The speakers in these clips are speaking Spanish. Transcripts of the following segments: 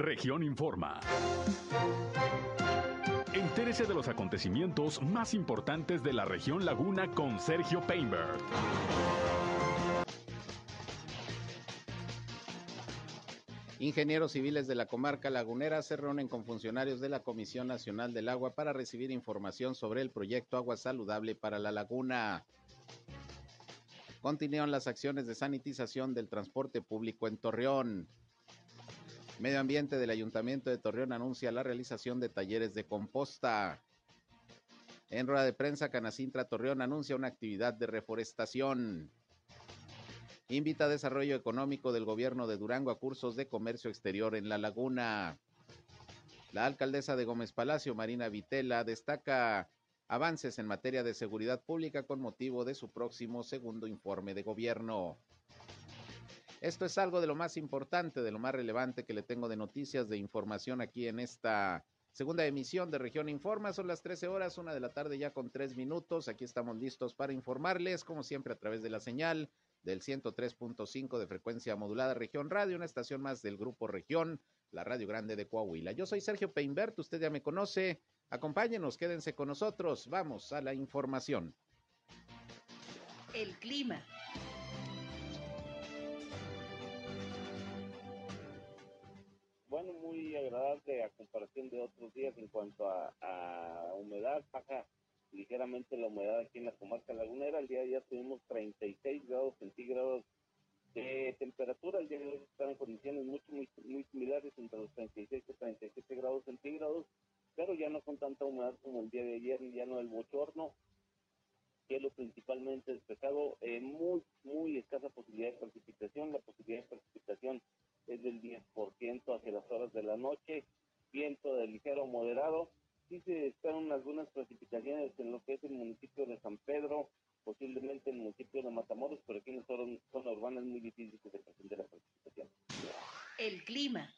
Región Informa. Entérese de los acontecimientos más importantes de la región Laguna con Sergio Painberg. Ingenieros civiles de la comarca lagunera se reúnen con funcionarios de la Comisión Nacional del Agua para recibir información sobre el proyecto Agua Saludable para la Laguna. Continúan las acciones de sanitización del transporte público en Torreón. Medio Ambiente del Ayuntamiento de Torreón anuncia la realización de talleres de composta. En rueda de prensa, Canacintra Torreón anuncia una actividad de reforestación. Invita a desarrollo económico del gobierno de Durango a cursos de comercio exterior en la laguna. La alcaldesa de Gómez Palacio, Marina Vitela, destaca avances en materia de seguridad pública con motivo de su próximo segundo informe de gobierno. Esto es algo de lo más importante, de lo más relevante que le tengo de noticias, de información aquí en esta segunda emisión de Región Informa. Son las 13 horas, una de la tarde ya con tres minutos. Aquí estamos listos para informarles, como siempre, a través de la señal del 103.5 de frecuencia modulada Región Radio, una estación más del Grupo Región, la Radio Grande de Coahuila. Yo soy Sergio Peinbert, usted ya me conoce. Acompáñenos, quédense con nosotros. Vamos a la información. El clima. Agradable a comparación de otros días en cuanto a, a humedad, baja ligeramente la humedad aquí en la comarca lagunera. El día de ayer tuvimos 36 grados centígrados de temperatura. El día de hoy están en condiciones muy, muy, muy similares entre los 36 y 37 grados centígrados, pero ya no con tanta humedad como el día de ayer y ya no el bochorno. Cielo principalmente despejado, eh, muy, muy escasa posibilidad de precipitación. La posibilidad de precipitación es del 10% hacia las horas de la noche. Viento de ligero moderado sí se esperan algunas precipitaciones en lo que es el municipio de San Pedro, posiblemente en el municipio de Matamoros, pero aquí en la zona, urbana es muy difícil que se presente la precipitación. El clima.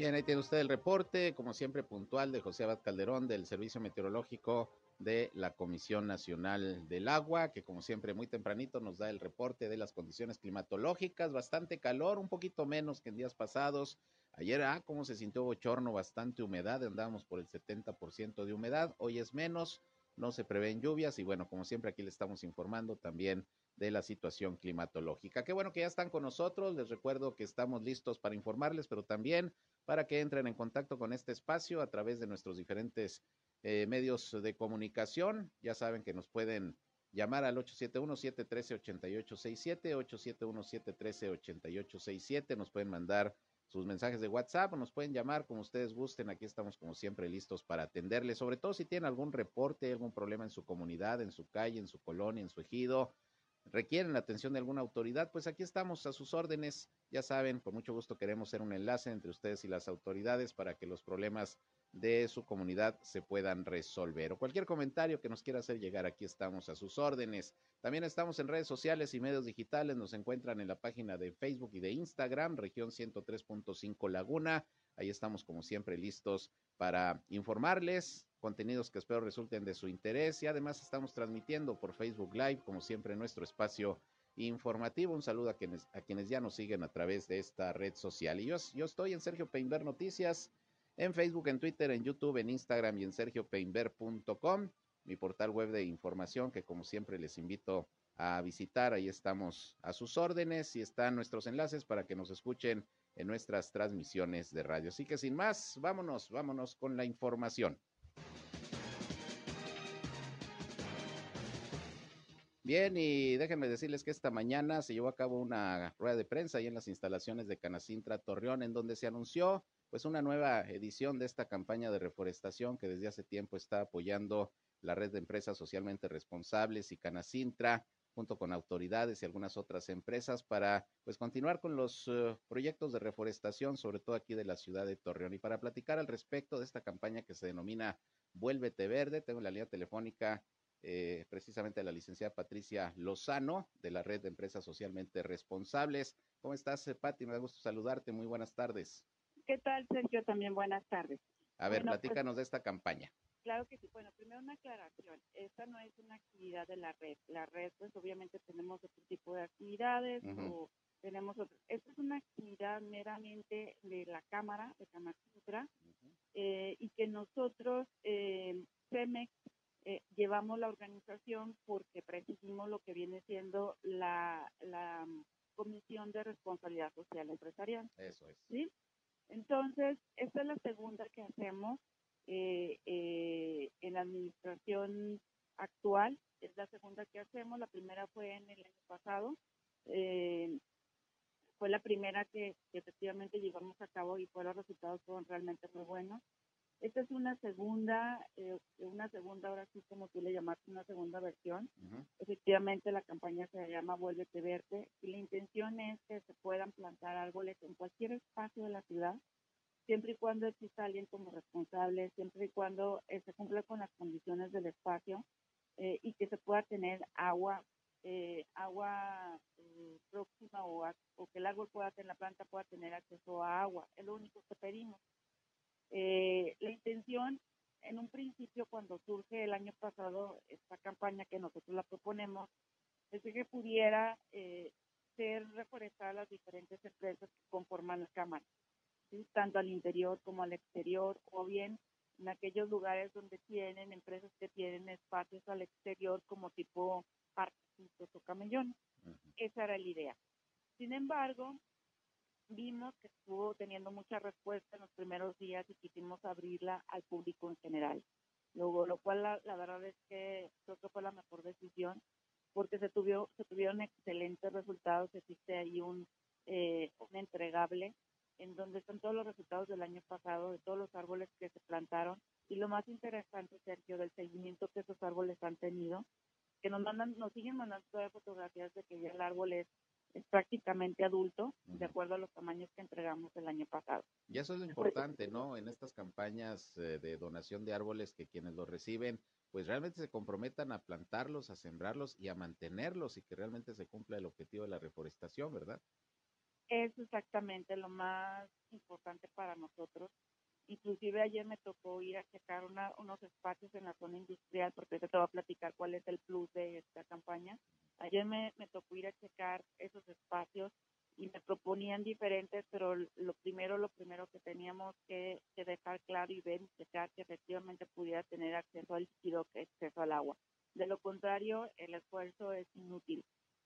Bien, ahí tiene usted el reporte, como siempre puntual, de José Abad Calderón del Servicio Meteorológico de la Comisión Nacional del Agua, que como siempre muy tempranito nos da el reporte de las condiciones climatológicas, bastante calor, un poquito menos que en días pasados. Ayer, ah, cómo se sintió bochorno, bastante humedad, andábamos por el 70% de humedad, hoy es menos, no se prevén lluvias y bueno, como siempre aquí le estamos informando también de la situación climatológica. Qué bueno que ya están con nosotros, les recuerdo que estamos listos para informarles, pero también para que entren en contacto con este espacio a través de nuestros diferentes eh, medios de comunicación. Ya saben que nos pueden llamar al 871-713-8867, 871-713-8867. Nos pueden mandar sus mensajes de WhatsApp o nos pueden llamar como ustedes gusten. Aquí estamos como siempre listos para atenderles, sobre todo si tienen algún reporte, algún problema en su comunidad, en su calle, en su colonia, en su ejido, requieren la atención de alguna autoridad, pues aquí estamos a sus órdenes. Ya saben, con mucho gusto queremos ser un enlace entre ustedes y las autoridades para que los problemas de su comunidad se puedan resolver. O cualquier comentario que nos quiera hacer llegar, aquí estamos a sus órdenes. También estamos en redes sociales y medios digitales, nos encuentran en la página de Facebook y de Instagram, región 103.5 Laguna. Ahí estamos como siempre listos para informarles, contenidos que espero resulten de su interés y además estamos transmitiendo por Facebook Live, como siempre, nuestro espacio informativo. Un saludo a quienes, a quienes ya nos siguen a través de esta red social. Y yo, estoy en Sergio Peinber Noticias en Facebook, en Twitter, en YouTube, en Instagram y en sergiopeinber.com, mi portal web de información que como siempre les invito a visitar. Ahí estamos a sus órdenes y están nuestros enlaces para que nos escuchen en nuestras transmisiones de radio. Así que sin más, vámonos, vámonos con la información. Bien, y déjenme decirles que esta mañana se llevó a cabo una rueda de prensa ahí en las instalaciones de Canacintra Torreón, en donde se anunció pues una nueva edición de esta campaña de reforestación que desde hace tiempo está apoyando la red de empresas socialmente responsables y Canacintra junto con autoridades y algunas otras empresas para pues continuar con los uh, proyectos de reforestación, sobre todo aquí de la ciudad de Torreón. Y para platicar al respecto de esta campaña que se denomina Vuélvete Verde, tengo la línea telefónica eh, precisamente la licenciada Patricia Lozano de la red de empresas socialmente responsables. ¿Cómo estás, eh, Pati? Me da gusto saludarte. Muy buenas tardes. ¿Qué tal, Sergio? También buenas tardes. A ver, pues platícanos de esta campaña. Claro que sí. Bueno, primero una aclaración. Esta no es una actividad de la red. La red, pues obviamente tenemos otro tipo de actividades o tenemos otro. Esta es una actividad meramente de la Cámara de Camachutra eh, y que nosotros, eh, CEMEX, eh, llevamos la organización porque presidimos lo que viene siendo la, la mm, Comisión de Responsabilidad Social Empresarial. Eso es. ¿sí? Entonces, esta es la segunda que hacemos eh, eh, en la administración actual, es la segunda que hacemos, la primera fue en el año pasado, eh, fue la primera que, que efectivamente llevamos a cabo y fue los resultados fueron realmente muy buenos. Esta es una segunda, eh, una segunda, ahora sí como tú le llamaste, una segunda versión. Ujú. Efectivamente, la campaña se llama Vuélvete Verde y la intención es que se puedan plantar árboles en cualquier espacio de la ciudad, siempre y cuando exista alguien como responsable, siempre y cuando eh, se cumpla con las condiciones del espacio eh, y que se pueda tener agua, eh, agua eh, próxima o, a- o que el árbol pueda tener, la planta pueda tener acceso a agua. Es lo único que pedimos. Eh, la intención, en un principio, cuando surge el año pasado esta campaña que nosotros la proponemos, es que pudiera eh, ser reforestada las diferentes empresas que conforman la Cámara, ¿sí? tanto al interior como al exterior, o bien en aquellos lugares donde tienen empresas que tienen espacios al exterior como tipo parquecitos o camellones. Ujú. Esa era la idea. Sin embargo, vimos que estuvo teniendo mucha respuesta en los primeros días y quisimos abrirla al público en general. Luego, lo cual la, la verdad es que creo que fue la mejor decisión porque se, tuvió, se tuvieron excelentes resultados. Existe ahí un, eh, un entregable en donde están todos los resultados del año pasado, de todos los árboles que se plantaron. Y lo más interesante, Sergio, del seguimiento que esos árboles han tenido, que nos mandan, nos siguen mandando todavía fotografías de que ya el árbol es, es prácticamente adulto, de acuerdo a los tamaños que entregamos el año pasado. Y eso es lo importante, ¿no? En estas campañas eh, de donación de árboles, que quienes los reciben, pues realmente se comprometan a plantarlos, a sembrarlos y a mantenerlos y que realmente se cumpla el objetivo de la reforestación, ¿verdad? Es exactamente lo más importante para nosotros. Inclusive ayer me tocó ir a checar una, unos espacios en la zona industrial, porque te voy a platicar cuál es el plus de esta campaña. Ayer me, tocó ir a checar esos espacios y me proponían diferentes, pero lo primero, lo primero que teníamos que, dejar claro y ver y checar que efectivamente pudiera tener acceso al líquido, acceso al agua. De lo contrario, el esfuerzo es inútil.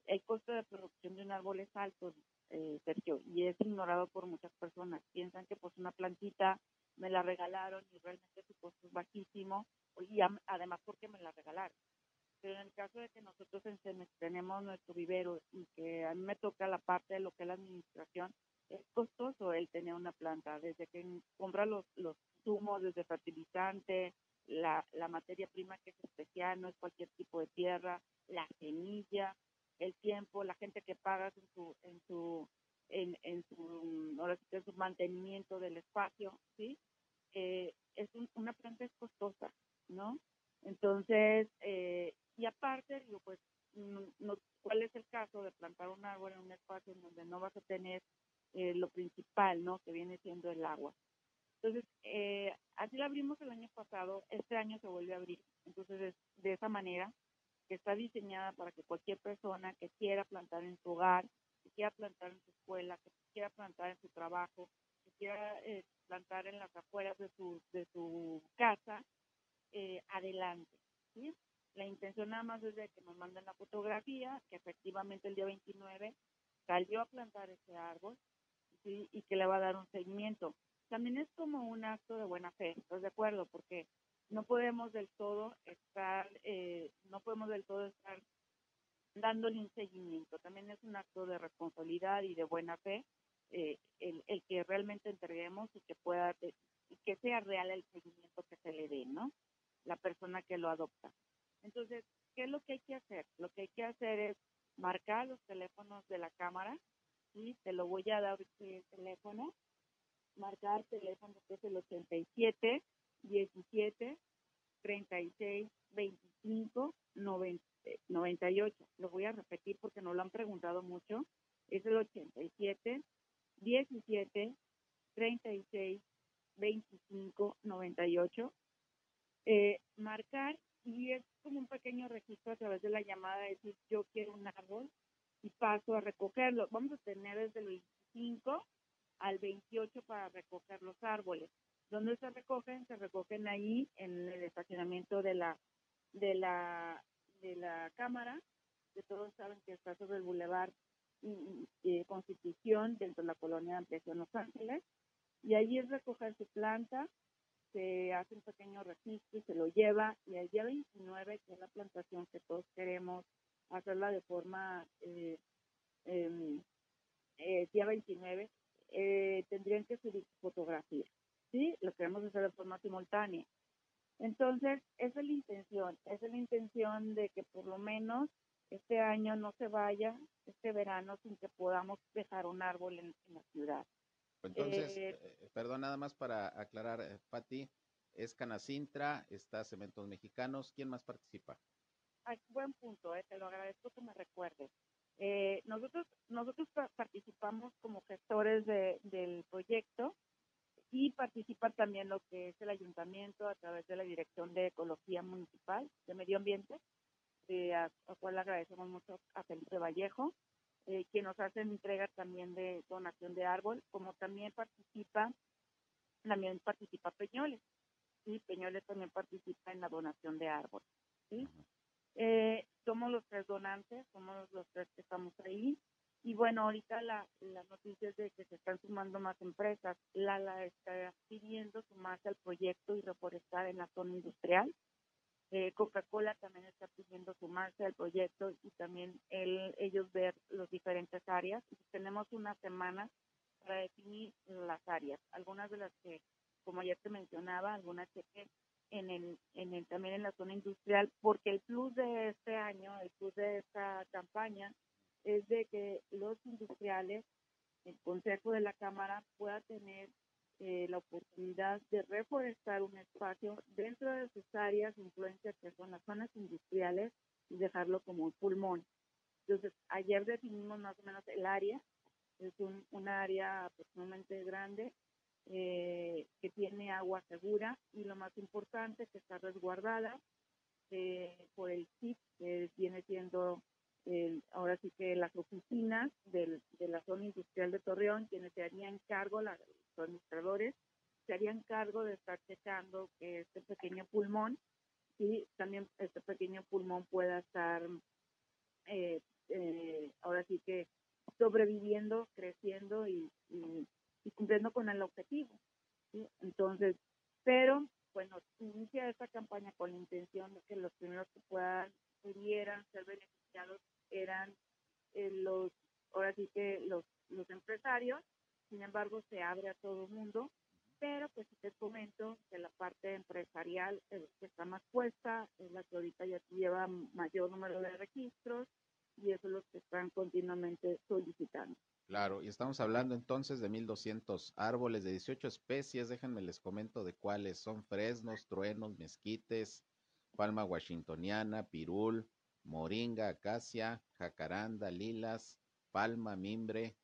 El costo de producción de un árbol es alto, eh, Sergio, y es ignorado por muchas personas. Piensan que pues una plantita me la regalaron y realmente su costo es bajísimo, y además porque me la regalaron. Pero en el caso de que nosotros tenemos nuestro vivero y que a mí me toca la parte de lo que es la administración, es costoso el tener una planta, desde que compra los, los insumos, desde fertilizante, la, la materia prima que es especial, no es cualquier tipo de tierra, la semilla, el tiempo, la gente que paga en su, en su, en, en su, ahora sí su mantenimiento del espacio, ¿sí? Eh, es un- una planta es costosa, ¿no? Entonces, eh, y aparte, digo, pues, no, ¿cuál es el caso de plantar un árbol en un espacio en donde no vas a tener eh, lo principal, ¿no? Que viene siendo el agua. Entonces, eh, así la abrimos el año pasado, este año se vuelve a abrir. Entonces, es de esa manera que está diseñada para que cualquier persona que quiera plantar en su hogar, que quiera plantar en su escuela, que quiera plantar en su trabajo, que quiera eh, plantar en las afueras de su, de su casa, eh, adelante. ¿sí? La intención nada más es de que nos manden la fotografía, que efectivamente el día 29 salió a plantar ese árbol ¿sí? y que le va a dar un seguimiento. También es como un acto de buena fe, ¿estás de acuerdo? Porque no podemos del todo estar, eh, no podemos del todo estar dándole un seguimiento. También es un acto de responsabilidad y de buena fe eh, el, el que realmente entreguemos y que pueda y que sea real el seguimiento que se le dé, ¿no? La persona que lo adopta. Entonces, ¿qué es lo que hay que hacer? Lo que hay que hacer es marcar los teléfonos de la cámara, ¿sí? Te lo voy a dar el teléfono, marcar teléfono que es el 87 17 36 25 90, 98. Lo voy a repetir porque no lo han preguntado mucho. Es el 87 17 36 25 98. Eh, marcar y es como un pequeño registro a través de la llamada de decir yo quiero un árbol y paso a recogerlo. Vamos a tener desde el 25 al 28 para recoger los árboles. ¿Dónde se recogen? Se recogen ahí en el estacionamiento de la de la de la cámara, que todos saben que está sobre el bulevar eh, Constitución dentro de la colonia de Ampliación Los Ángeles. Y ahí es recoger su planta, se hace un pequeño registro y se lo lleva. Y el día 29, que es la plantación que todos queremos hacerla de forma, eh, em, eh, día 29, eh, tendrían que subir fotografía. ¿sí? Lo queremos hacer de forma simultánea. Entonces, esa es la intención, esa es la intención de que por lo menos este año no se vaya, este verano, sin que podamos dejar un árbol en, la ciudad. Entonces, eh, eh, perdón, nada más para aclarar, eh, Pati, es Canacintra, está Cementos Mexicanos, ¿quién más participa? Ay, buen punto, te lo agradezco que me recuerdes. nosotros nosotros participamos como gestores del proyecto, y participa también lo que es el ayuntamiento a través de la Dirección de Ecología Municipal de Medio Ambiente, eh, a, la cual agradecemos mucho a Felipe Vallejo, eh, quien nos hace entrega también de donación de árbol, como también participa, también participa Peñoles, y Peñoles también participa en la donación de árbol. ¿sí? Eh, somos los tres donantes, somos los tres que estamos ahí, y bueno, ahorita la, la noticia es de que se están sumando más empresas. Lala está pidiendo sumarse al proyecto y reforestar en la zona industrial. Eh, Coca-Cola también está pidiendo sumarse al proyecto y también el, ellos ver las diferentes áreas. Tenemos una semana para definir las áreas. Algunas de las que, como ayer te mencionaba, algunas que en el, en el, también en la zona industrial, porque el plus de este año, el plus de esta campaña es de que los industriales, el Consejo de la Cámara pueda tener eh, la oportunidad de reforestar un espacio dentro de sus áreas de influencia que son las zonas industriales y dejarlo como pulmón. Entonces, ayer definimos más o menos el área, es un, un área aproximadamente grande eh, que tiene agua segura y lo más importante que está resguardada eh, por el CIP, que viene siendo ahora sí que las oficinas de la zona industrial de Torreón, quienes se harían cargo, los administradores, se harían cargo de estar checando que este pequeño pulmón y también este pequeño pulmón pueda estar eh, eh, ahora sí que sobreviviendo, creciendo y, cumpliendo con el objetivo. Entonces, pero bueno, inicia esta campaña con la intención de que los primeros que puedan pudieran ser beneficiados eran eh, los, ahora sí que los, los empresarios, sin embargo se abre a todo mundo, pero pues te comento que la parte empresarial es que está más puesta, es la que ahorita ya lleva mayor número de registros y eso es lo que están continuamente solicitando. Claro, y estamos hablando entonces de 1.200 árboles de 18 especies, déjenme les comento de cuáles son fresnos, truenos, mezquites, palma washingtoniana, pirul, moringa, acacia, jacaranda, lilas, palma, mimbre,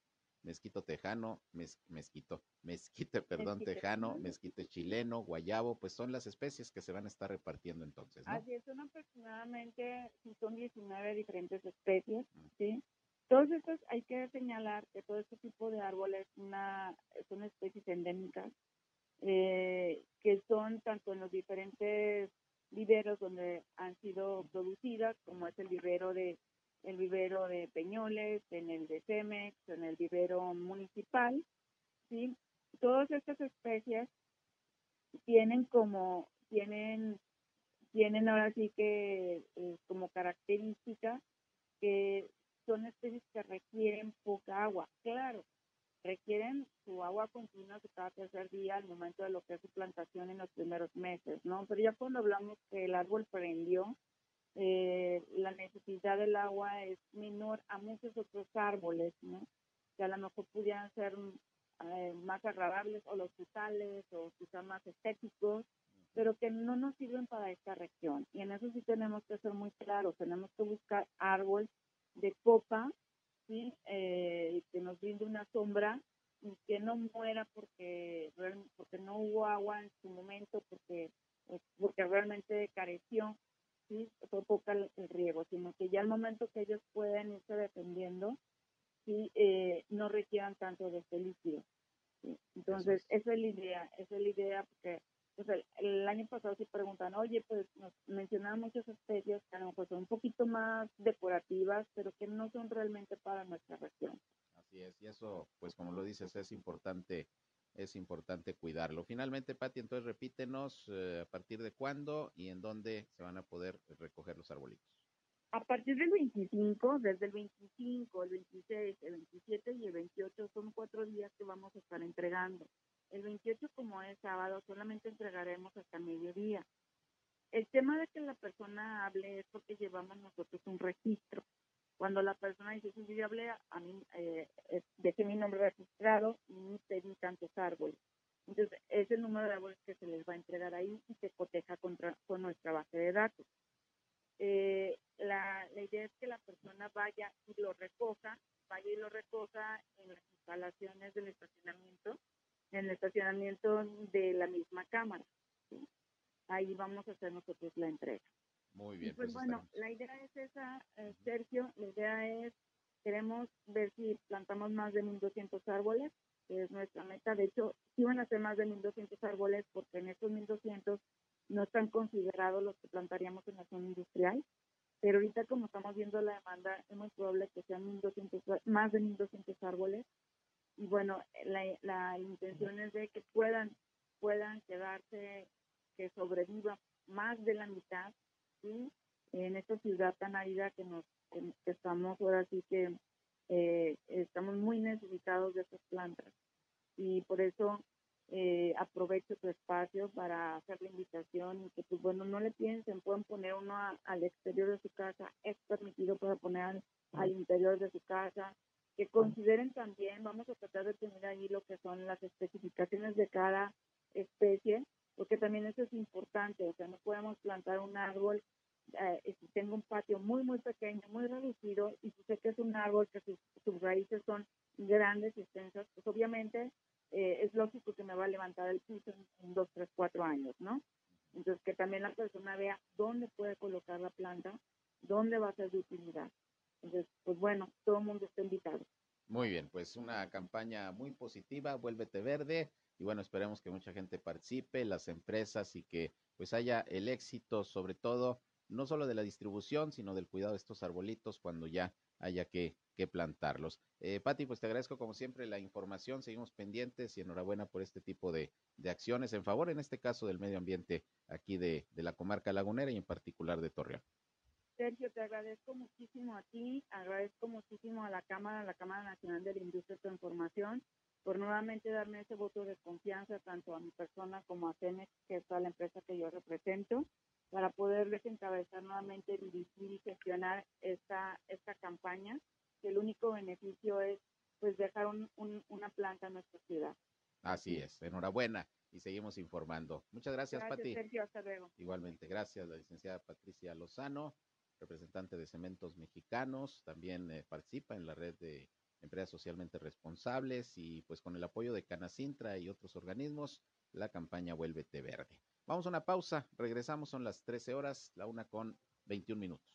mezquito tejano, mezquito, mezquite, perdón, tejano, mezquite chileno, guayabo, pues son las especies que se van a estar repartiendo entonces. Así es, son aproximadamente, son 19 diferentes especies, ¿sí? Todos estos, hay que señalar que todo este tipo de árboles una, son especies endémicas, eh, que son tanto en los diferentes viveros donde han sido producidas, como es el vivero de el vivero de Peñoles, en el de Cemex, en el vivero municipal, ¿sí? Todas estas especies tienen como, tienen, tienen ahora sí que eh, como característica que son especies que requieren poca agua. Claro, requieren su agua continua cada tercer día al momento de lo que es su plantación en los primeros meses, ¿no? Pero ya cuando hablamos que el árbol prendió, eh, la necesidad del agua es menor a muchos otros árboles, ¿no? Que a lo mejor pudieran ser eh, más agradables o los frutales o quizá más estéticos, pero que no nos sirven para esta región. Y en eso sí tenemos que ser muy claros, tenemos que buscar árboles de copa. Eh, que nos brinde una sombra y que no muera porque, porque no hubo agua en su momento, porque eh, porque realmente careció, ¿sí? fue poca el, riego, sino que ya al momento que ellos pueden irse defendiendo, ¿sí? Eh, no requieran tanto de este líquido. Entonces, esa es la idea, esa es la idea porque pues, el, año pasado sí preguntan, oye, pues nos mencionaban muchas especies que a lo mejor son un poquito más decorativas, pero que no son realmente para nuestra región. Así es, y eso, pues como lo dices, es importante es importante cuidarlo. Finalmente, Pati, entonces repítenos eh, a partir de cuándo y en dónde se van a poder recoger los arbolitos. A partir del 25, desde el 25, el 26, el 27 y el 28 son cuatro días que vamos a estar entregando. El 28, como es sábado, solamente entregaremos hasta mediodía. El tema de que la persona hable es porque llevamos nosotros un registro. Cuando la persona dice, si yo hablé, a mí, eh, dejé mi nombre registrado y pedí tantos árboles. Entonces, es el número de árboles que se les va a entregar ahí y se coteja contra, con nuestra base de datos. Eh, la, la, idea es que la persona vaya y lo recoja, vaya y lo recoja en las instalaciones del estacionamiento, en el estacionamiento de la misma cámara. Ahí vamos a hacer nosotros la entrega. Muy bien. pues, pues bueno, la idea es esa, eh, Sergio, la idea es, queremos ver si plantamos más de 1.200 árboles, que es nuestra meta. De hecho, sí van a ser más de 1.200 árboles porque en estos 1.200 no están considerados los que plantaríamos en la zona industrial. Pero ahorita como estamos viendo la demanda, es muy probable que sean 1200, más de 1.200 árboles. Y bueno, la, la intención es de que puedan, puedan quedarse, que sobreviva más de la mitad en esta ciudad tan árida que nos estamos ahora sí que eh, estamos muy necesitados de estas plantas. Y por eso eh, aprovecho tu espacio para hacer la invitación y que pues bueno no le piensen pueden poner uno al exterior de su casa es permitido para poner al, interior de su casa que consideren también vamos a tratar de tener ahí lo que son las especificaciones de cada especie porque también eso es importante, o sea, no podemos plantar un árbol eh, si tengo un patio muy, muy pequeño, muy reducido, y si sé que es un árbol que sus, raíces son grandes y extensas, pues obviamente eh, es lógico que me va a levantar el piso en, dos, tres, cuatro años, ¿no? Entonces, que también la persona vea dónde puede colocar la planta, dónde va a ser de utilidad. Entonces, pues bueno, todo el mundo está invitado. Muy bien, pues una campaña muy positiva, vuélvete verde, y bueno, esperemos que mucha gente participe, las empresas y que pues haya el éxito, sobre todo, no solo de la distribución, sino del cuidado de estos arbolitos cuando ya haya que, que plantarlos. Eh, Pati, pues te agradezco como siempre la información, seguimos pendientes y enhorabuena por este tipo de, de acciones en favor, en este caso, del medio ambiente aquí de, de la comarca lagunera y en particular de Torreón. Sergio, te agradezco muchísimo a ti, agradezco muchísimo a la Cámara, a la Cámara Nacional de la Industria de Transformación por nuevamente darme ese voto de confianza tanto a mi persona como a CENEX, que es toda la empresa que yo represento, para poder desencabezar nuevamente, dirigir y gestionar esta, esta campaña, que el único beneficio es pues dejar una planta en nuestra ciudad. Así es, enhorabuena y seguimos informando. Muchas gracias, gracias Pati. Sergio, hasta luego. Igualmente, gracias, la licenciada Patricia Lozano, representante de Cementos Mexicanos, también eh, participa en la red de empresas socialmente responsables y pues con el apoyo de Canacintra y otros organismos, la campaña Vuélvete Verde. Vamos a una pausa, regresamos, son las 13 horas, la una con 21 minutos.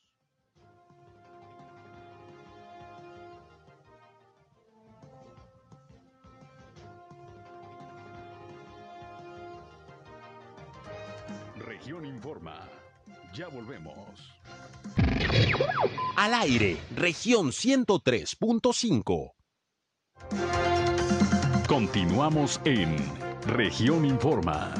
Región Informa. Ya volvemos. Al aire, región 103.5. Continuamos en región Informa.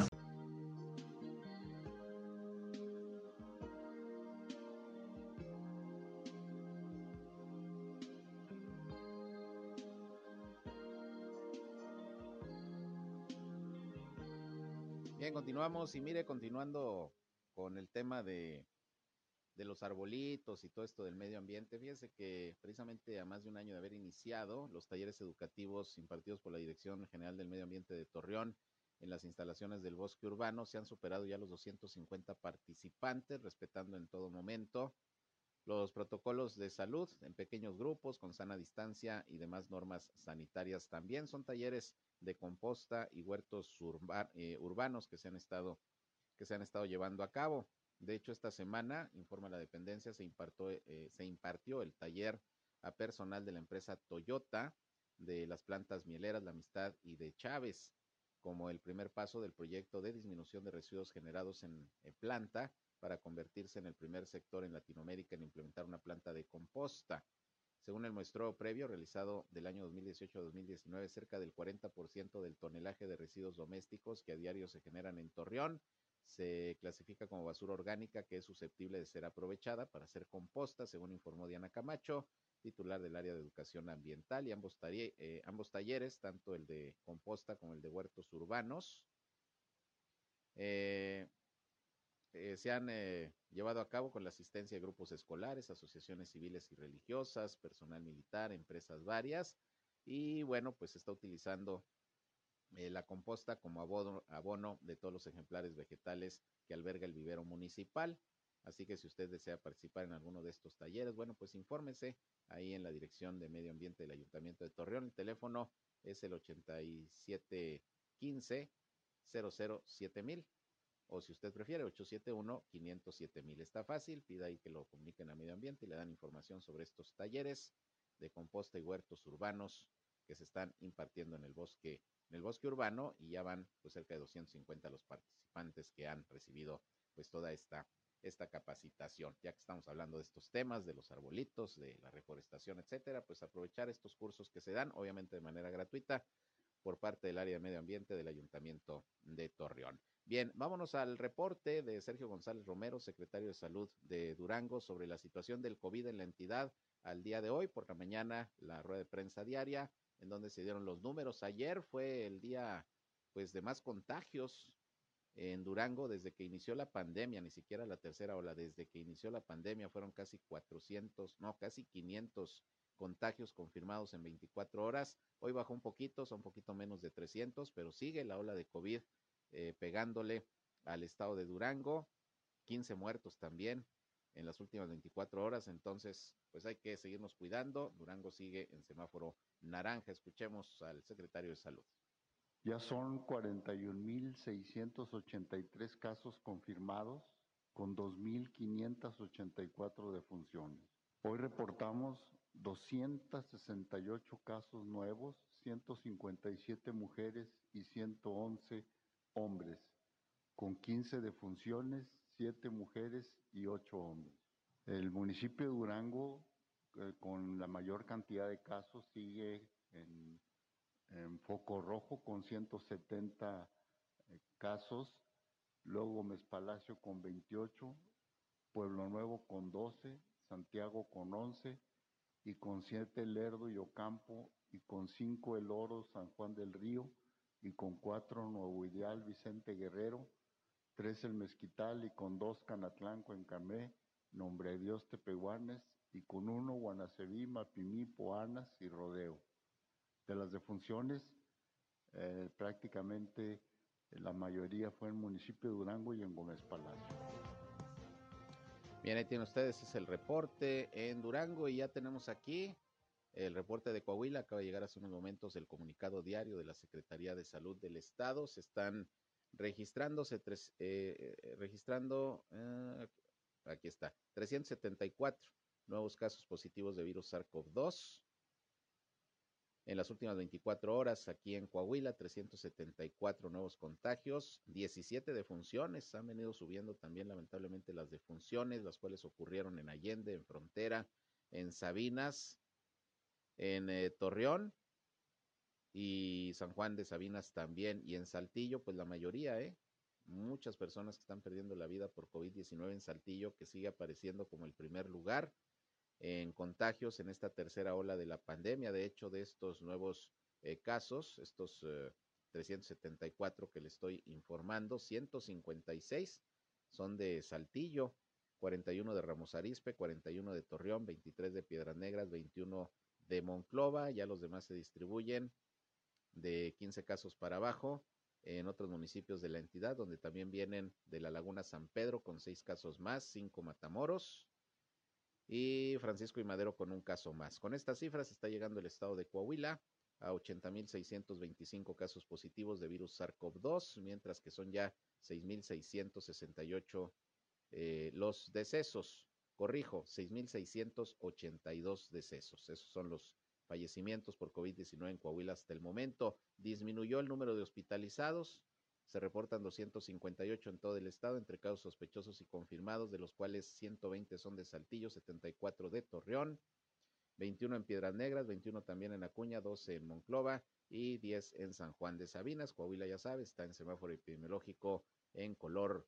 Bien, continuamos y mire, continuando con el tema de de los arbolitos y todo esto del medio ambiente. Fíjese que precisamente a más de un año de haber iniciado los talleres educativos impartidos por la Dirección General del Medio Ambiente de Torreón en las instalaciones del bosque urbano, se han superado ya los 250 participantes, respetando en todo momento los protocolos de salud en pequeños grupos, con sana distancia y demás normas sanitarias. También son talleres de composta y huertos eh, urbanos que se han estado que se han estado llevando a cabo. De hecho, esta semana, informa la dependencia, se, impartió, eh, se impartió el taller a personal de la empresa Toyota, de las plantas mieleras La Amistad y de Chávez, como el primer paso del proyecto de disminución de residuos generados en, planta para convertirse en el primer sector en Latinoamérica en implementar una planta de composta. Según el muestreo previo realizado del año 2018 a 2019, cerca del 40% del tonelaje de residuos domésticos que a diario se generan en Torreón se clasifica como basura orgánica que es susceptible de ser aprovechada para hacer composta, según informó Diana Camacho, titular del área de educación ambiental, y ambos, eh, ambos talleres, tanto el de composta como el de huertos urbanos, eh, eh, se han llevado a cabo con la asistencia de grupos escolares, asociaciones civiles y religiosas, personal militar, empresas varias, y bueno, pues se está utilizando la composta como abono, de todos los ejemplares vegetales que alberga el vivero municipal. Así que si usted desea participar en alguno de estos talleres, bueno, pues infórmese ahí en la Dirección de Medio Ambiente del Ayuntamiento de Torreón. El teléfono es el 8715 007 o si usted prefiere 871 507 mil. Está fácil, pida ahí que lo comuniquen a Medio Ambiente y le dan información sobre estos talleres de composta y huertos urbanos que se están impartiendo en el bosque en el bosque urbano y ya van pues cerca de 250 los participantes que han recibido pues toda esta esta capacitación. Ya que estamos hablando de estos temas, de los arbolitos, de la reforestación, etcétera, pues aprovechar estos cursos que se dan, obviamente de manera gratuita, por parte del área de medio ambiente del Ayuntamiento de Torreón. Bien, vámonos al reporte de Sergio González Romero, secretario de Salud de Durango, sobre la situación del COVID en la entidad al día de hoy. Por la mañana, la rueda de prensa diaria, en donde se dieron los números. Ayer fue el día, pues, de más contagios en Durango desde que inició la pandemia, ni siquiera la tercera ola, desde que inició la pandemia fueron casi 400, no, casi 500 contagios confirmados en 24 horas. Hoy bajó un poquito, son un poquito menos de 300, pero sigue la ola de COVID eh, pegándole al estado de Durango. 15 muertos también en las últimas 24 horas, entonces pues hay que seguirnos cuidando. Durango sigue en semáforo naranja. Escuchemos al secretario de Salud. Ya son 41.683 casos confirmados con 2.584 defunciones. Hoy reportamos 268 casos nuevos, 157 mujeres y 111 hombres, con 15 defunciones, 7 mujeres y 8 hombres. El municipio de Durango, eh, con la mayor cantidad de casos, sigue en en foco rojo con 170 eh, casos, luego Gómez Palacio con 28, Pueblo Nuevo con 12, Santiago con 11 y con 7 Lerdo y Ocampo y con 5 El Oro, San Juan del Río y con 4 Nuevo Ideal, Vicente Guerrero, 3 El Mezquital y con 2 Canatlán, Cuencamé, Nombre de Dios Tepehuanes 1 Guanaceví, Mapimí, Poanas y Rodeo de las defunciones, eh, prácticamente la mayoría fue en el municipio de Durango y en Gómez Palacio. Bien, ahí tienen ustedes, es el reporte en Durango y ya tenemos aquí el reporte de Coahuila. Acaba de llegar hace unos momentos el comunicado diario de la Secretaría de Salud del Estado. Se están registrándose, tres, eh, eh, registrando, aquí está, 374 nuevos casos positivos de virus SARS-CoV-2. En las últimas 24 horas, aquí en Coahuila, 374 nuevos contagios, 17 defunciones. Han venido subiendo también, lamentablemente, las defunciones, las cuales ocurrieron en Allende, en Frontera, en Sabinas, en eh, Torreón y San Juan de Sabinas también, y en Saltillo, pues la mayoría, ¿eh? Muchas personas que están perdiendo la vida por COVID-19 en Saltillo, que sigue apareciendo como el primer lugar en contagios en esta tercera ola de la pandemia. De hecho, de estos nuevos eh, casos, estos 374 eh, que le estoy informando, 156 son de Saltillo, 41 de Ramos Arispe, 41 de Torreón, 23 de Piedras Negras, 21 de Monclova, ya los demás se distribuyen de 15 casos para abajo en otros municipios de la entidad, donde también vienen de la Laguna San Pedro con seis casos más, cinco Matamoros, y Francisco y Madero con un caso más. Con estas cifras está llegando el estado de Coahuila a 80.625 casos positivos de virus SARS-CoV-2, mientras que son ya 6.668 eh, los decesos. Corrijo, 6.682 decesos. Esos son los fallecimientos por COVID-19 en Coahuila hasta el momento. Disminuyó el número de hospitalizados. Se reportan 258 en todo el estado entre casos sospechosos y confirmados, de los cuales 120 son de Saltillo, 74 de Torreón, 21 en Piedras Negras, 21 también en Acuña, 12 en Monclova y 10 en San Juan de Sabinas. Coahuila, ya sabes, está en semáforo epidemiológico en color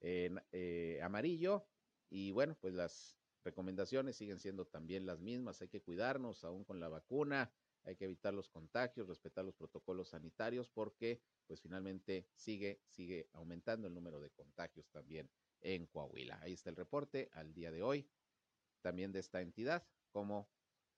eh, amarillo. Y bueno, pues las recomendaciones siguen siendo también las mismas. Hay que cuidarnos aún con la vacuna, hay que evitar los contagios, respetar los protocolos sanitarios, porque pues finalmente sigue, sigue aumentando el número de contagios también en Coahuila. Ahí está el reporte al día de hoy, también de esta entidad, como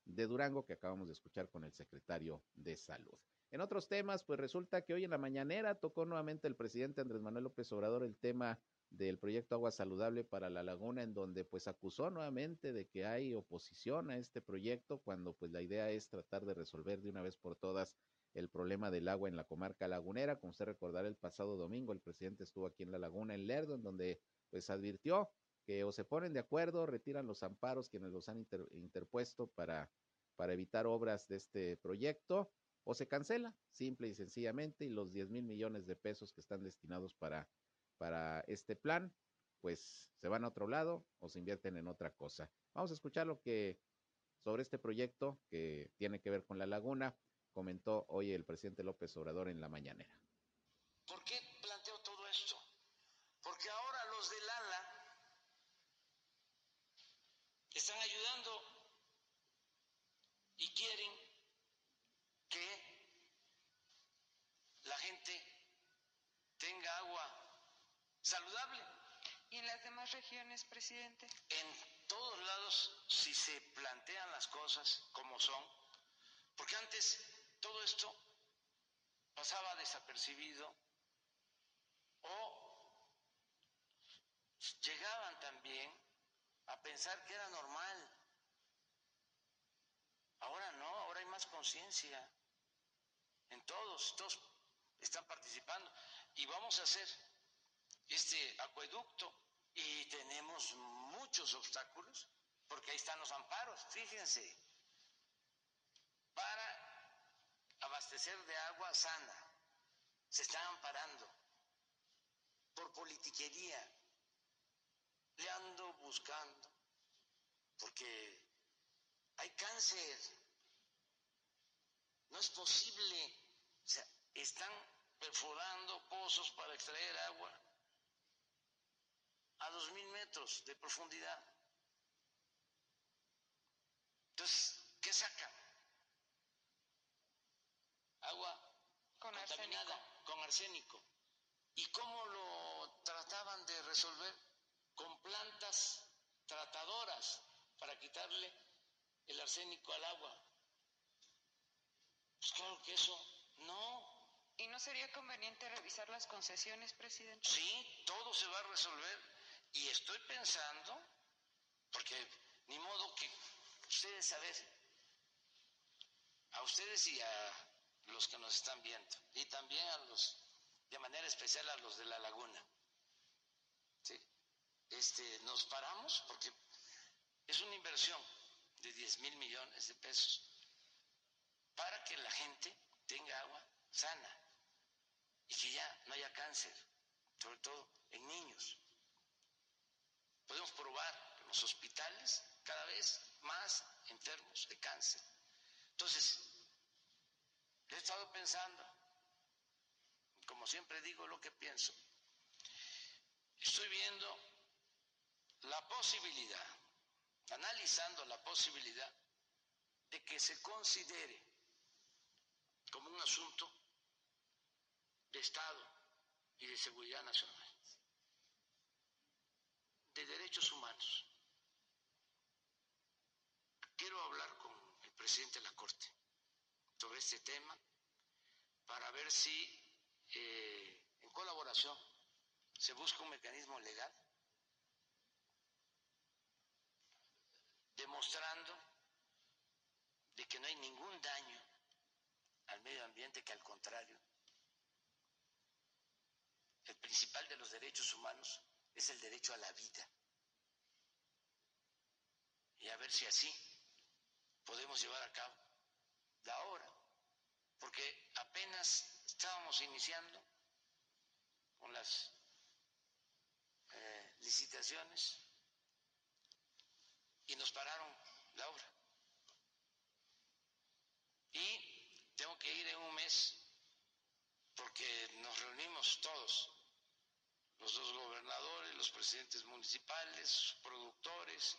de Durango, que acabamos de escuchar con el secretario de Salud. En otros temas, pues resulta que hoy en la mañanera tocó nuevamente el presidente Andrés Manuel López Obrador el tema del proyecto Agua Saludable para la Laguna, en donde pues acusó nuevamente de que hay oposición a este proyecto, cuando pues la idea es tratar de resolver de una vez por todas el problema del agua en la comarca lagunera. Como usted recordará, el pasado domingo el presidente estuvo aquí en la laguna, en Lerdo, en donde pues advirtió que o se ponen de acuerdo, retiran los amparos quienes los han interpuesto para, para evitar obras de este proyecto, o se cancela, simple y sencillamente, y los 10 mil millones de pesos que están destinados para para este plan, pues se van a otro lado o se invierten en otra cosa. Vamos a escuchar lo que sobre este proyecto que tiene que ver con la laguna comentó hoy el presidente López Obrador en la mañanera. ¿Por qué planteo todo esto? Porque ahora los del ALA están ayudando y quieren que la gente tenga agua saludable. ¿Y en las demás regiones, presidente? En todos lados, si se plantean las cosas como son, porque antes todo esto pasaba desapercibido o llegaban también a pensar que era normal. Ahora no, ahora hay más conciencia en todos, todos están participando y vamos a hacer este acueducto y tenemos muchos obstáculos porque ahí están los amparos, fíjense, para abastecer de agua sana. Se están amparando por politiquería. Le ando buscando porque hay cáncer. No es posible. O sea, están perforando pozos para extraer agua a dos mil metros de profundidad. Entonces, ¿qué sacan? Agua con contaminada arsénico. con arsénico. ¿Y cómo lo trataban de resolver? Con plantas tratadoras para quitarle el arsénico al agua. Pues claro que eso no. ¿Y no sería conveniente revisar las concesiones, presidente? Sí, todo se va a resolver y estoy pensando, porque ni modo que ustedes saben, a ustedes y a los que nos están viendo, y también a los, de manera especial a los de la laguna. Este, nos paramos porque es una inversión de 10 mil millones de pesos para que la gente tenga agua sana y que ya no haya cáncer, sobre todo en niños. Podemos probar en los hospitales cada vez más enfermos de cáncer. Entonces, he estado pensando, como siempre digo lo que pienso, estoy viendo la posibilidad, analizando la posibilidad de que se considere como un asunto de Estado y de seguridad nacional de derechos humanos. Quiero hablar con el presidente de la Corte sobre este tema para ver si eh, en colaboración se busca un mecanismo legal demostrando de que no hay ningún daño al medio ambiente que al contrario. El principal de los derechos humanos es el derecho a la vida. Y a ver si así podemos llevar a cabo la obra, porque apenas estábamos iniciando con las eh, licitaciones y nos pararon la obra. Y tengo que ir en un mes porque nos reunimos todos, los dos gobernadores, los presidentes municipales, productores,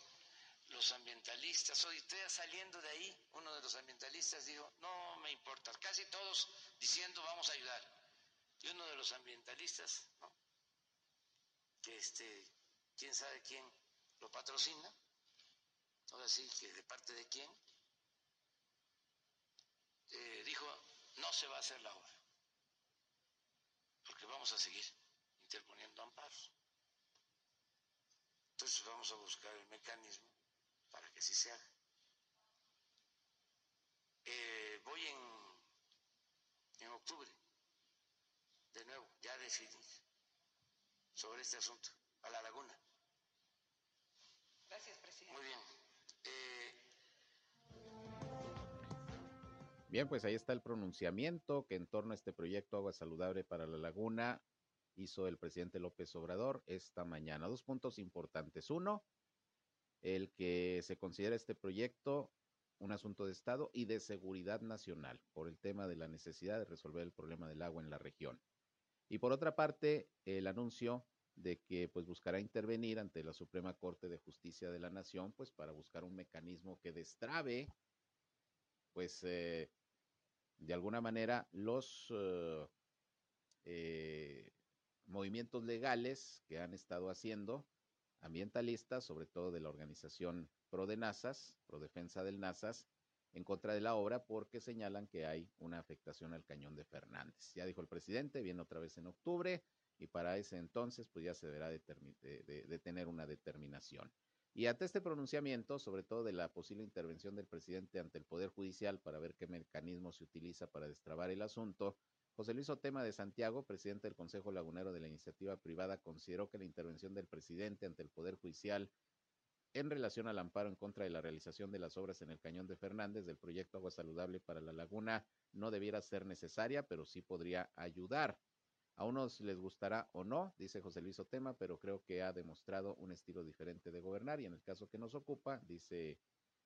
los ambientalistas. Hoy estoy saliendo de ahí, uno de los ambientalistas dijo, no me importa, casi todos diciendo vamos a ayudar. Y uno de los ambientalistas, ¿no? que este, quién sabe quién lo patrocina, ahora sí que de parte de quién, eh, dijo, no se va a hacer la obra, porque vamos a seguir interponiendo amparos. Entonces vamos a buscar el mecanismo para que así se haga. Eh, voy en, en octubre, de nuevo, ya decidí sobre este asunto, a la laguna. Gracias, presidente. Muy bien. Eh, Bien, pues ahí está el pronunciamiento que en torno a este proyecto Agua Saludable para la Laguna hizo el presidente López Obrador esta mañana. Dos puntos importantes. Uno, el que se considera este proyecto un asunto de Estado y de seguridad nacional por el tema de la necesidad de resolver el problema del agua en la región. Y por otra parte, el anuncio de que pues buscará intervenir ante la Suprema Corte de Justicia de la Nación, pues para buscar un mecanismo que destrabe, pues eh, de alguna manera los uh, eh, movimientos legales que han estado haciendo ambientalistas, sobre todo de la organización Pro de Nazas, Pro Defensa del Nazas, en contra de la obra porque señalan que hay una afectación al cañón de Fernández. Ya dijo el presidente, viene otra vez en octubre y para ese entonces pues ya se deberá de, de, tener una determinación. Y ante este pronunciamiento, sobre todo de la posible intervención del presidente ante el Poder Judicial para ver qué mecanismo se utiliza para destrabar el asunto, José Luis Otema de Santiago, presidente del Consejo Lagunero de la Iniciativa Privada, consideró que la intervención del presidente ante el Poder Judicial en relación al amparo en contra de la realización de las obras en el Cañón de Fernández del proyecto Agua Saludable para la Laguna no debiera ser necesaria, pero sí podría ayudar. A unos les gustará o no, dice José Luis Otema, pero creo que ha demostrado un estilo diferente de gobernar y en el caso que nos ocupa, dice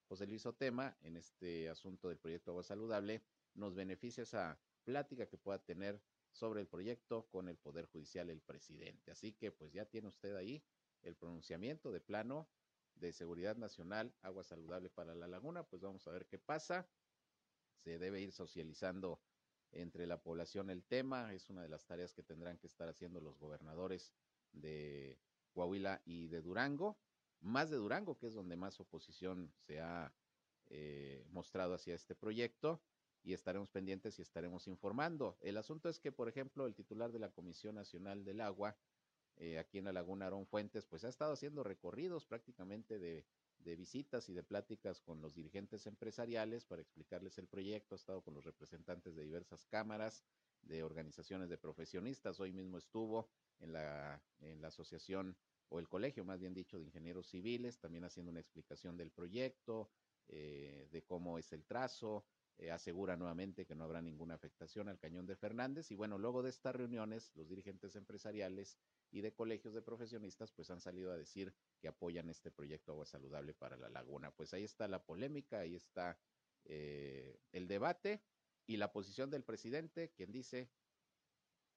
José Luis Otema, en este asunto del proyecto Agua Saludable, nos beneficia esa plática que pueda tener sobre el proyecto con el Poder Judicial el presidente. Así que pues ya tiene usted ahí el pronunciamiento de plano de Seguridad Nacional, Agua Saludable para la Laguna, pues vamos a ver qué pasa. Se debe ir socializando entre la población el tema, es una de las tareas que tendrán que estar haciendo los gobernadores de Coahuila y de Durango, más de Durango, que es donde más oposición se ha eh, mostrado hacia este proyecto, y estaremos pendientes y estaremos informando. El asunto es que, por ejemplo, el titular de la Comisión Nacional del Agua, eh, aquí en la Laguna Arón Fuentes, pues ha estado haciendo recorridos prácticamente de, de, visitas y de pláticas con los dirigentes empresariales para explicarles el proyecto, ha estado con los representantes de diversas cámaras, de organizaciones de profesionistas, hoy mismo estuvo en la, en la asociación o el colegio, más bien dicho, de ingenieros civiles, también haciendo una explicación del proyecto, eh, de cómo es el trazo, eh, asegura nuevamente que no habrá ninguna afectación al cañón de Fernández. Y bueno, luego de estas reuniones, los dirigentes empresariales y de colegios de profesionistas pues han salido a decir que apoyan este proyecto Agua Saludable para la Laguna. Pues ahí está la polémica, ahí está eh, el debate y la posición del presidente, quien dice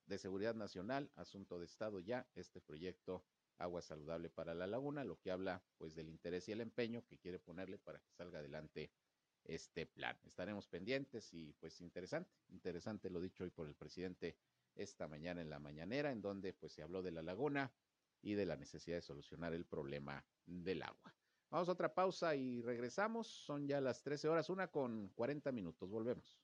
de seguridad nacional, asunto de Estado ya, este proyecto Agua Saludable para la Laguna, lo que habla pues del interés y el empeño que quiere ponerle para que salga adelante este plan. Estaremos pendientes y pues interesante, interesante lo dicho hoy por el presidente esta mañana en la mañanera, en donde pues se habló de la laguna y de la necesidad de solucionar el problema del agua. Vamos a otra pausa y regresamos. Son ya las 13 horas, una con 40 minutos. Volvemos.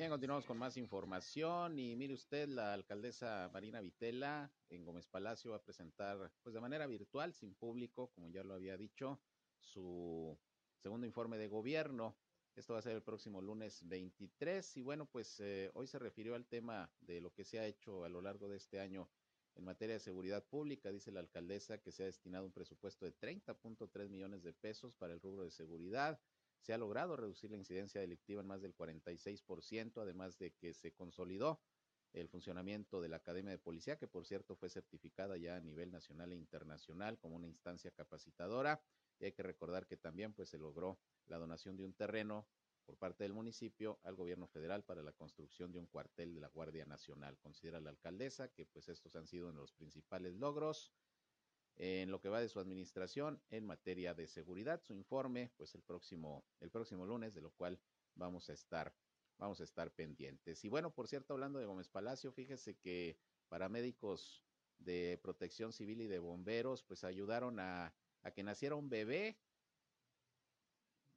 Bien, continuamos con más información y mire usted, la alcaldesa Marina Vitela en Gómez Palacio va a presentar, pues de manera virtual, sin público, como ya lo había dicho, su segundo informe de gobierno. Esto va a ser el próximo lunes 23 y bueno, pues eh, hoy se refirió al tema de lo que se ha hecho a lo largo de este año en materia de seguridad pública. Dice la alcaldesa que se ha destinado un presupuesto de 30.3 millones de pesos para el rubro de seguridad se ha logrado reducir la incidencia delictiva en más del 46%, además de que se consolidó el funcionamiento de la Academia de Policía, que por cierto fue certificada ya a nivel nacional e internacional como una instancia capacitadora. Y hay que recordar que también pues se logró la donación de un terreno por parte del municipio al gobierno federal para la construcción de un cuartel de la Guardia Nacional. Considera la alcaldesa que pues estos han sido los principales logros en lo que va de su administración en materia de seguridad. Su informe, pues el próximo, el próximo lunes, de lo cual vamos a estar, vamos a estar pendientes. Y bueno, por cierto, hablando de Gómez Palacio, fíjese que paramédicos de protección civil y de bomberos, pues ayudaron a, a que naciera un bebé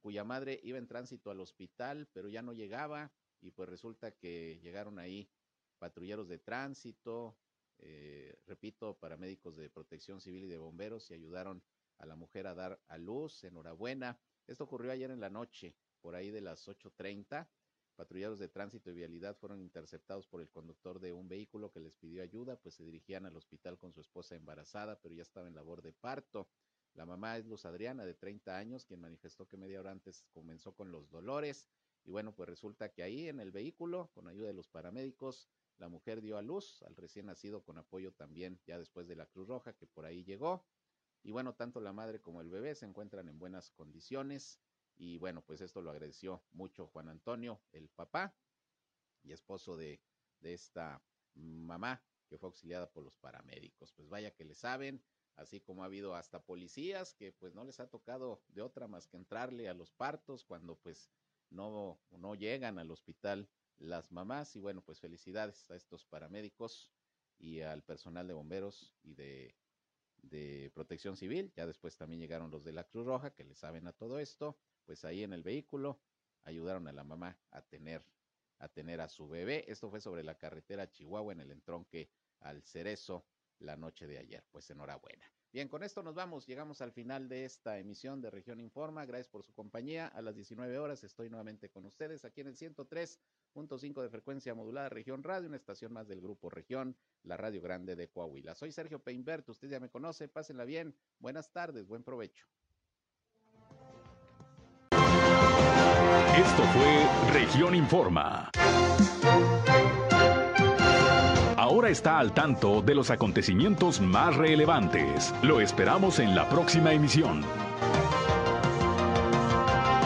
cuya madre iba en tránsito al hospital, pero ya no llegaba, y pues resulta que llegaron ahí patrulleros de tránsito, eh, repito, paramédicos de protección civil y de bomberos y ayudaron a la mujer a dar a luz. Enhorabuena. Esto ocurrió ayer en la noche, por ahí de las 8.30. Patrullados de tránsito y vialidad fueron interceptados por el conductor de un vehículo que les pidió ayuda, pues se dirigían al hospital con su esposa embarazada, pero ya estaba en labor de parto. La mamá es Luz Adriana, de 30 años, quien manifestó que media hora antes comenzó con los dolores. Y bueno, pues resulta que ahí en el vehículo, con ayuda de los paramédicos, la mujer dio a luz al recién nacido con apoyo también ya después de la Cruz Roja que por ahí llegó. Y bueno, tanto la madre como el bebé se encuentran en buenas condiciones. Y bueno, pues esto lo agradeció mucho Juan Antonio, el papá y esposo de, de esta mamá que fue auxiliada por los paramédicos. Pues vaya que le saben, así como ha habido hasta policías que pues no les ha tocado de otra más que entrarle a los partos cuando pues no, no llegan al hospital las mamás y bueno, pues felicidades a estos paramédicos y al personal de bomberos y de, de protección civil. Ya después también llegaron los de la Cruz Roja que le saben a todo esto, pues ahí en el vehículo ayudaron a la mamá a tener a tener a su bebé. Esto fue sobre la carretera Chihuahua en el entronque al Cerezo la noche de ayer. Pues enhorabuena. Bien, con esto nos vamos. Llegamos al final de esta emisión de Región Informa. Gracias por su compañía. A las 19 horas estoy nuevamente con ustedes aquí en el 103.5 de frecuencia modulada Región Radio, una estación más del Grupo Región, la Radio Grande de Coahuila. Soy Sergio Peinbert, usted ya me conoce. Pásenla bien. Buenas tardes, buen provecho. Esto fue Región Informa. Ahora está al tanto de los acontecimientos más relevantes. Lo esperamos en la próxima emisión.